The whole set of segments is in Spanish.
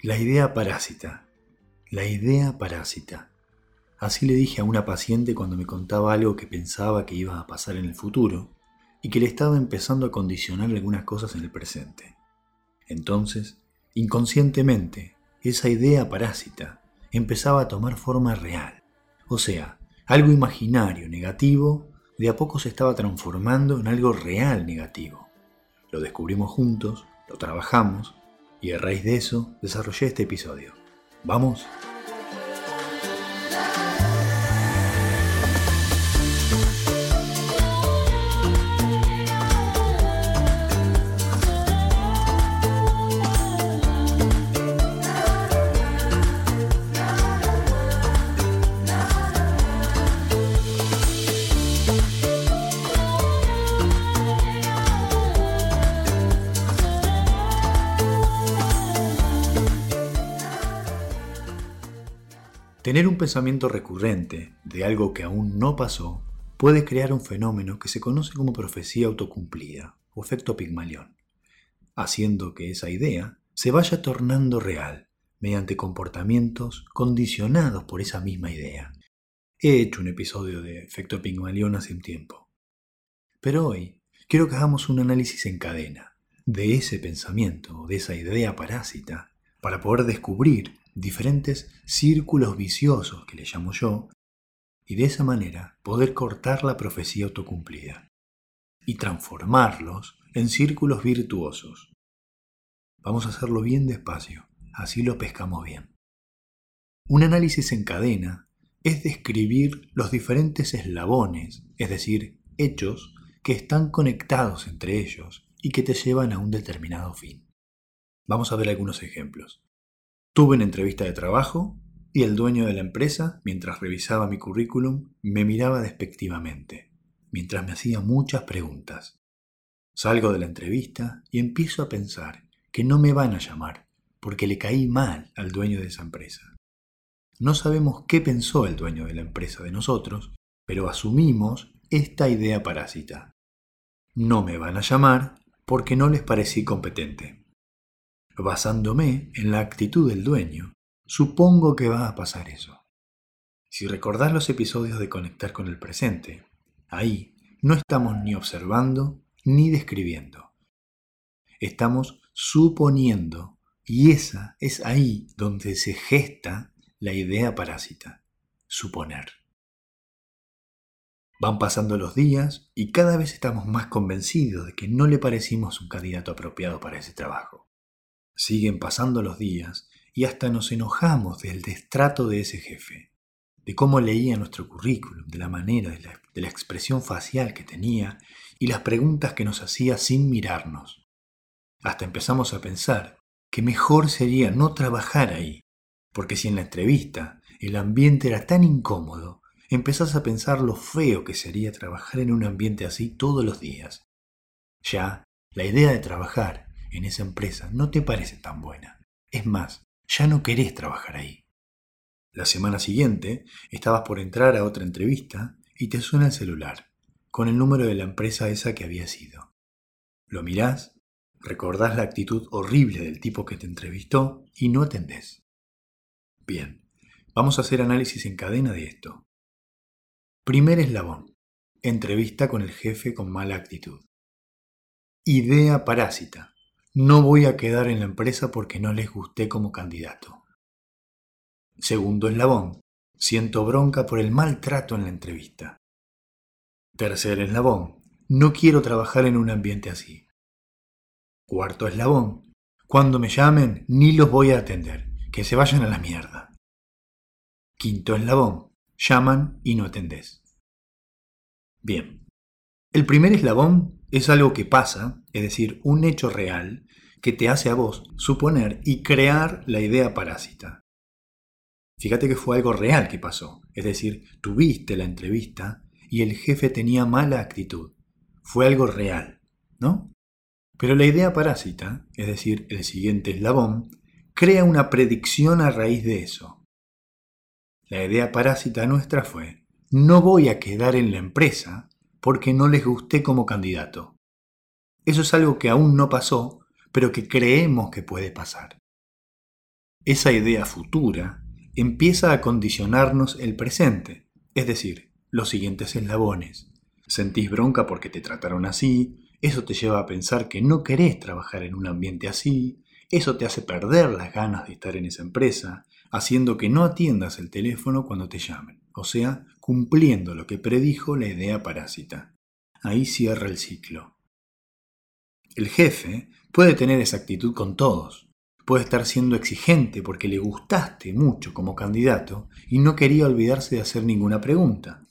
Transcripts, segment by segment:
La idea parásita. La idea parásita. Así le dije a una paciente cuando me contaba algo que pensaba que iba a pasar en el futuro y que le estaba empezando a condicionar algunas cosas en el presente. Entonces, inconscientemente, esa idea parásita empezaba a tomar forma real. O sea, algo imaginario, negativo, de a poco se estaba transformando en algo real negativo. Lo descubrimos juntos, lo trabajamos y a raíz de eso desarrollé este episodio. ¿Vamos? Tener un pensamiento recurrente de algo que aún no pasó puede crear un fenómeno que se conoce como profecía autocumplida o efecto Pigmalión, haciendo que esa idea se vaya tornando real mediante comportamientos condicionados por esa misma idea. He hecho un episodio de efecto Pigmalión hace un tiempo. Pero hoy quiero que hagamos un análisis en cadena de ese pensamiento, de esa idea parásita, para poder descubrir diferentes círculos viciosos que le llamo yo, y de esa manera poder cortar la profecía autocumplida y transformarlos en círculos virtuosos. Vamos a hacerlo bien despacio, así lo pescamos bien. Un análisis en cadena es describir los diferentes eslabones, es decir, hechos que están conectados entre ellos y que te llevan a un determinado fin. Vamos a ver algunos ejemplos. Tuve una entrevista de trabajo y el dueño de la empresa, mientras revisaba mi currículum, me miraba despectivamente, mientras me hacía muchas preguntas. Salgo de la entrevista y empiezo a pensar que no me van a llamar porque le caí mal al dueño de esa empresa. No sabemos qué pensó el dueño de la empresa de nosotros, pero asumimos esta idea parásita. No me van a llamar porque no les parecí competente basándome en la actitud del dueño, supongo que va a pasar eso. Si recordás los episodios de Conectar con el presente, ahí no estamos ni observando ni describiendo. Estamos suponiendo y esa es ahí donde se gesta la idea parásita, suponer. Van pasando los días y cada vez estamos más convencidos de que no le parecimos un candidato apropiado para ese trabajo. Siguen pasando los días y hasta nos enojamos del destrato de ese jefe, de cómo leía nuestro currículum, de la manera, de la, de la expresión facial que tenía y las preguntas que nos hacía sin mirarnos. Hasta empezamos a pensar que mejor sería no trabajar ahí, porque si en la entrevista el ambiente era tan incómodo, empezás a pensar lo feo que sería trabajar en un ambiente así todos los días. Ya, la idea de trabajar en esa empresa no te parece tan buena. Es más, ya no querés trabajar ahí. La semana siguiente estabas por entrar a otra entrevista y te suena el celular, con el número de la empresa esa que había sido. Lo mirás, recordás la actitud horrible del tipo que te entrevistó y no atendés. Bien, vamos a hacer análisis en cadena de esto. Primer eslabón. Entrevista con el jefe con mala actitud. Idea parásita. No voy a quedar en la empresa porque no les gusté como candidato. Segundo eslabón. Siento bronca por el maltrato en la entrevista. Tercer eslabón. No quiero trabajar en un ambiente así. Cuarto eslabón. Cuando me llamen, ni los voy a atender. Que se vayan a la mierda. Quinto eslabón. Llaman y no atendés. Bien. El primer eslabón es algo que pasa, es decir, un hecho real, que te hace a vos suponer y crear la idea parásita. Fíjate que fue algo real que pasó, es decir, tuviste la entrevista y el jefe tenía mala actitud. Fue algo real, ¿no? Pero la idea parásita, es decir, el siguiente eslabón, crea una predicción a raíz de eso. La idea parásita nuestra fue, no voy a quedar en la empresa porque no les gusté como candidato. Eso es algo que aún no pasó, pero que creemos que puede pasar. esa idea futura empieza a condicionarnos el presente, es decir, los siguientes eslabones. Sentís bronca porque te trataron así, eso te lleva a pensar que no querés trabajar en un ambiente así, eso te hace perder las ganas de estar en esa empresa, haciendo que no atiendas el teléfono cuando te llamen, o sea, cumpliendo lo que predijo la idea parásita. Ahí cierra el ciclo. El jefe puede tener esa actitud con todos. Puede estar siendo exigente porque le gustaste mucho como candidato y no quería olvidarse de hacer ninguna pregunta.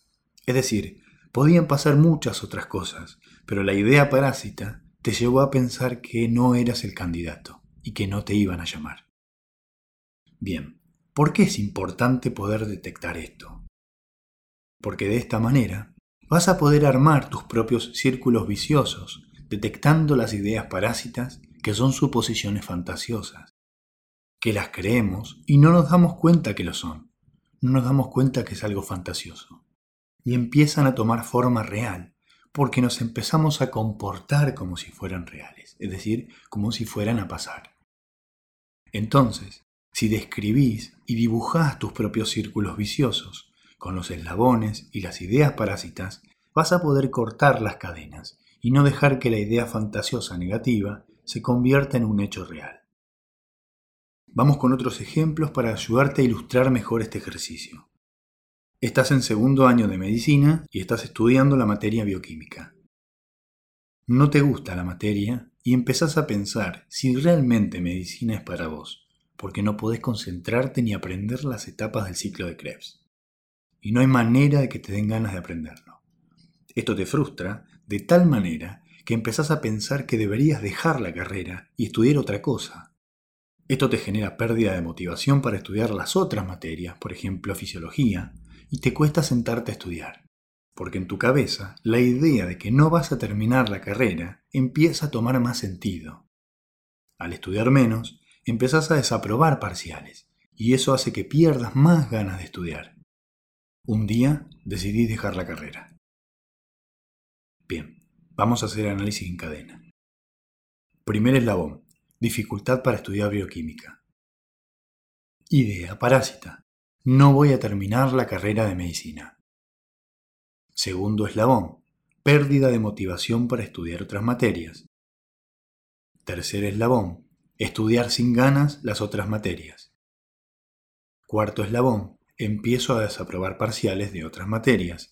Es decir, podían pasar muchas otras cosas, pero la idea parásita te llevó a pensar que no eras el candidato y que no te iban a llamar. Bien, ¿por qué es importante poder detectar esto? Porque de esta manera vas a poder armar tus propios círculos viciosos detectando las ideas parásitas que son suposiciones fantasiosas, que las creemos y no nos damos cuenta que lo son, no nos damos cuenta que es algo fantasioso, y empiezan a tomar forma real, porque nos empezamos a comportar como si fueran reales, es decir, como si fueran a pasar. Entonces, si describís y dibujás tus propios círculos viciosos, con los eslabones y las ideas parásitas, vas a poder cortar las cadenas y no dejar que la idea fantasiosa negativa se convierta en un hecho real. Vamos con otros ejemplos para ayudarte a ilustrar mejor este ejercicio. Estás en segundo año de medicina y estás estudiando la materia bioquímica. No te gusta la materia y empezás a pensar si realmente medicina es para vos, porque no podés concentrarte ni aprender las etapas del ciclo de Krebs. Y no hay manera de que te den ganas de aprenderlo. Esto te frustra de tal manera que empezás a pensar que deberías dejar la carrera y estudiar otra cosa. Esto te genera pérdida de motivación para estudiar las otras materias, por ejemplo fisiología, y te cuesta sentarte a estudiar, porque en tu cabeza la idea de que no vas a terminar la carrera empieza a tomar más sentido. Al estudiar menos, empezás a desaprobar parciales, y eso hace que pierdas más ganas de estudiar. Un día decidís dejar la carrera. Bien, Vamos a hacer análisis en cadena. Primer eslabón. Dificultad para estudiar bioquímica. Idea parásita. No voy a terminar la carrera de medicina. Segundo eslabón. Pérdida de motivación para estudiar otras materias. Tercer eslabón. Estudiar sin ganas las otras materias. Cuarto eslabón. Empiezo a desaprobar parciales de otras materias.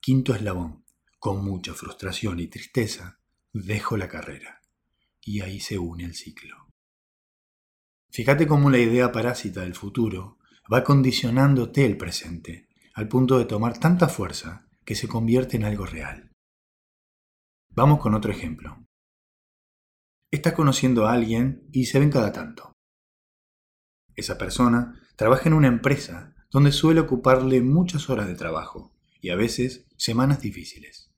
Quinto eslabón con mucha frustración y tristeza, dejo la carrera. Y ahí se une el ciclo. Fíjate cómo la idea parásita del futuro va condicionándote el presente, al punto de tomar tanta fuerza que se convierte en algo real. Vamos con otro ejemplo. Estás conociendo a alguien y se ven cada tanto. Esa persona trabaja en una empresa donde suele ocuparle muchas horas de trabajo y a veces semanas difíciles.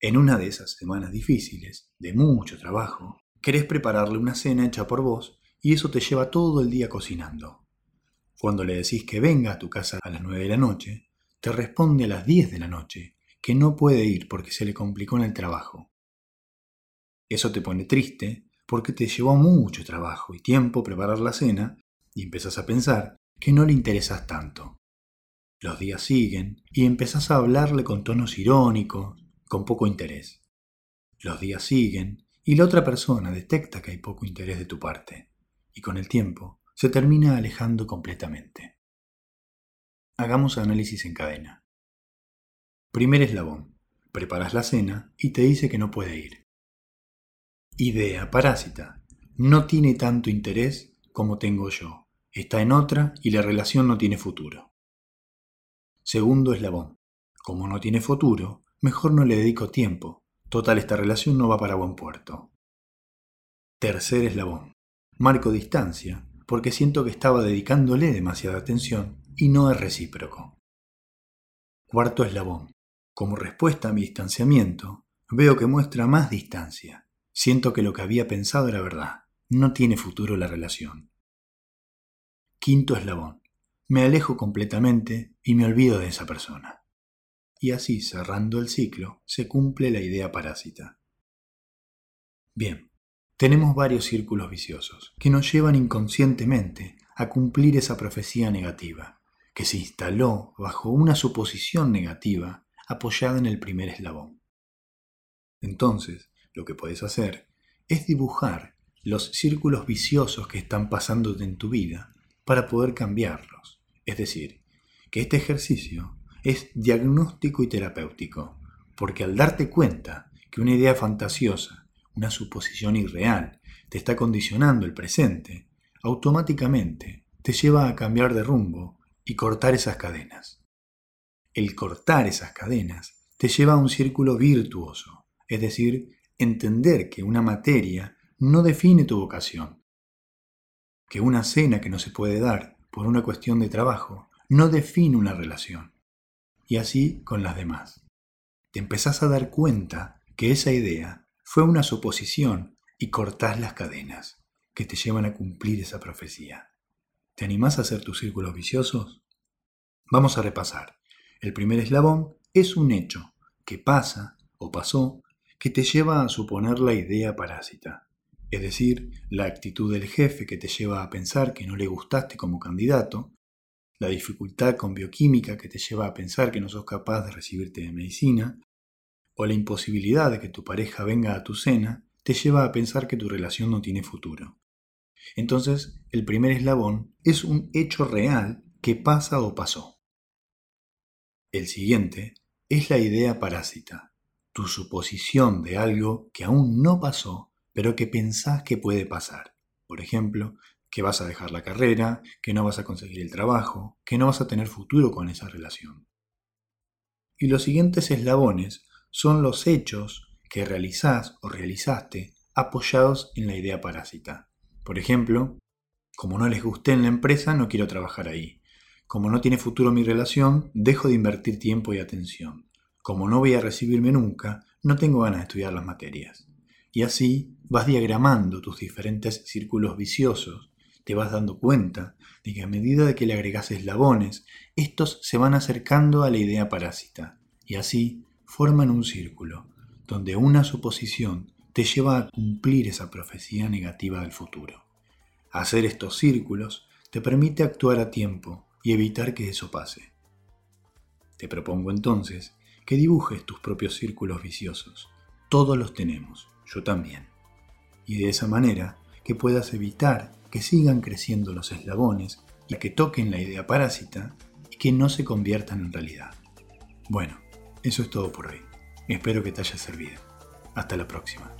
En una de esas semanas difíciles, de mucho trabajo, querés prepararle una cena hecha por vos y eso te lleva todo el día cocinando. Cuando le decís que venga a tu casa a las nueve de la noche, te responde a las diez de la noche que no puede ir porque se le complicó en el trabajo. Eso te pone triste porque te llevó mucho trabajo y tiempo preparar la cena y empezás a pensar que no le interesas tanto. Los días siguen y empezás a hablarle con tonos irónicos, con poco interés. Los días siguen y la otra persona detecta que hay poco interés de tu parte y con el tiempo se termina alejando completamente. Hagamos análisis en cadena. Primer eslabón. Preparas la cena y te dice que no puede ir. Idea parásita. No tiene tanto interés como tengo yo. Está en otra y la relación no tiene futuro. Segundo eslabón. Como no tiene futuro, mejor no le dedico tiempo. Total, esta relación no va para buen puerto. Tercer eslabón. Marco distancia, porque siento que estaba dedicándole demasiada atención y no es recíproco. Cuarto eslabón. Como respuesta a mi distanciamiento, veo que muestra más distancia. Siento que lo que había pensado era verdad. No tiene futuro la relación. Quinto eslabón. Me alejo completamente y me olvido de esa persona y así cerrando el ciclo se cumple la idea parásita. Bien, tenemos varios círculos viciosos que nos llevan inconscientemente a cumplir esa profecía negativa, que se instaló bajo una suposición negativa apoyada en el primer eslabón. Entonces, lo que puedes hacer es dibujar los círculos viciosos que están pasando en tu vida para poder cambiarlos. Es decir, que este ejercicio es diagnóstico y terapéutico, porque al darte cuenta que una idea fantasiosa, una suposición irreal, te está condicionando el presente, automáticamente te lleva a cambiar de rumbo y cortar esas cadenas. El cortar esas cadenas te lleva a un círculo virtuoso, es decir, entender que una materia no define tu vocación, que una cena que no se puede dar por una cuestión de trabajo no define una relación, y así con las demás. Te empezás a dar cuenta que esa idea fue una suposición y cortás las cadenas que te llevan a cumplir esa profecía. ¿Te animás a hacer tus círculos viciosos? Vamos a repasar. El primer eslabón es un hecho que pasa o pasó que te lleva a suponer la idea parásita, es decir, la actitud del jefe que te lleva a pensar que no le gustaste como candidato, la dificultad con bioquímica que te lleva a pensar que no sos capaz de recibirte de medicina, o la imposibilidad de que tu pareja venga a tu cena te lleva a pensar que tu relación no tiene futuro. Entonces, el primer eslabón es un hecho real que pasa o pasó. El siguiente es la idea parásita, tu suposición de algo que aún no pasó, pero que pensás que puede pasar. Por ejemplo, que vas a dejar la carrera, que no vas a conseguir el trabajo, que no vas a tener futuro con esa relación. Y los siguientes eslabones son los hechos que realizás o realizaste apoyados en la idea parásita. Por ejemplo, como no les gusté en la empresa, no quiero trabajar ahí. Como no tiene futuro mi relación, dejo de invertir tiempo y atención. Como no voy a recibirme nunca, no tengo ganas de estudiar las materias. Y así vas diagramando tus diferentes círculos viciosos, te vas dando cuenta de que a medida de que le agregas eslabones, estos se van acercando a la idea parásita, y así forman un círculo, donde una suposición te lleva a cumplir esa profecía negativa del futuro. Hacer estos círculos te permite actuar a tiempo y evitar que eso pase. Te propongo entonces que dibujes tus propios círculos viciosos. Todos los tenemos, yo también. Y de esa manera que puedas evitar que sigan creciendo los eslabones y que toquen la idea parásita y que no se conviertan en realidad. Bueno, eso es todo por hoy. Espero que te haya servido. Hasta la próxima.